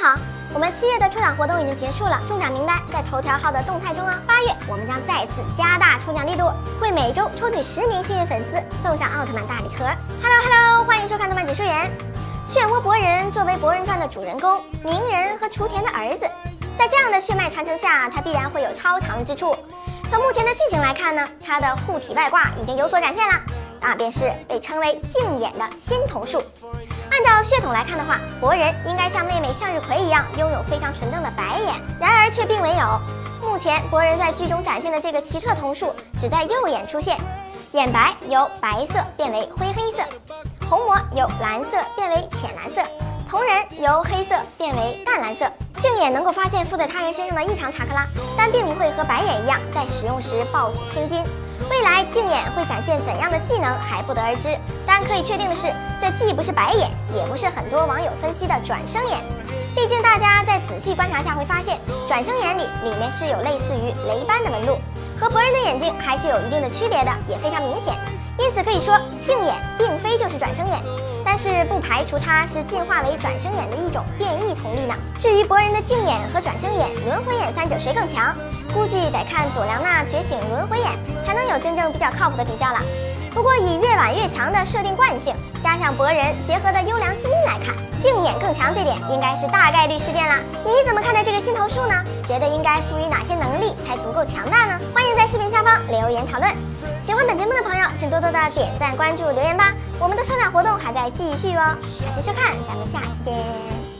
好，我们七月的抽奖活动已经结束了，中奖名单在头条号的动态中哦。八月我们将再次加大抽奖力度，会每周抽取十名幸运粉丝送上奥特曼大礼盒。Hello Hello，欢迎收看动漫解说员。漩涡博人作为《博人传》的主人公，鸣人和雏田的儿子，在这样的血脉传承下，他必然会有超长之处。从目前的剧情来看呢，他的护体外挂已经有所展现了，那便是被称为镜眼的新瞳术。照血统来看的话，博人应该像妹妹向日葵一样拥有非常纯正的白眼，然而却并没有。目前博人在剧中展现的这个奇特瞳术只在右眼出现，眼白由白色变为灰黑色，虹膜由蓝色变为浅蓝色，瞳仁由黑色变为淡蓝色。镜眼能够发现附在他人身上的异常查克拉，但并不会和白眼一样在使用时暴起青筋。未来镜眼会展现怎样的技能还不得而知，但可以确定的是，这既不是白眼，也不是很多网友分析的转生眼。毕竟大家在仔细观察下会发现，转生眼里里面是有类似于雷斑的纹路，和博人的眼睛还是有一定的区别的，也非常明显。因此可以说，镜眼并非就是转生眼，但是不排除它是进化为转生眼的一种变异瞳力呢。至于博人的镜眼和转生眼、轮回眼三者谁更强？估计得看佐良娜觉醒轮回眼，才能有真正比较靠谱的比较了。不过以越晚越强的设定惯性，加上博人结合的优良基因来看，镜眼更强这点应该是大概率事件了。你怎么看待这个新头术呢？觉得应该赋予哪些能力才足够强大呢？欢迎在视频下方留言讨论。喜欢本节目的朋友，请多多的点赞、关注、留言吧。我们的抽奖活动还在继续哦，感谢收看，咱们下期见。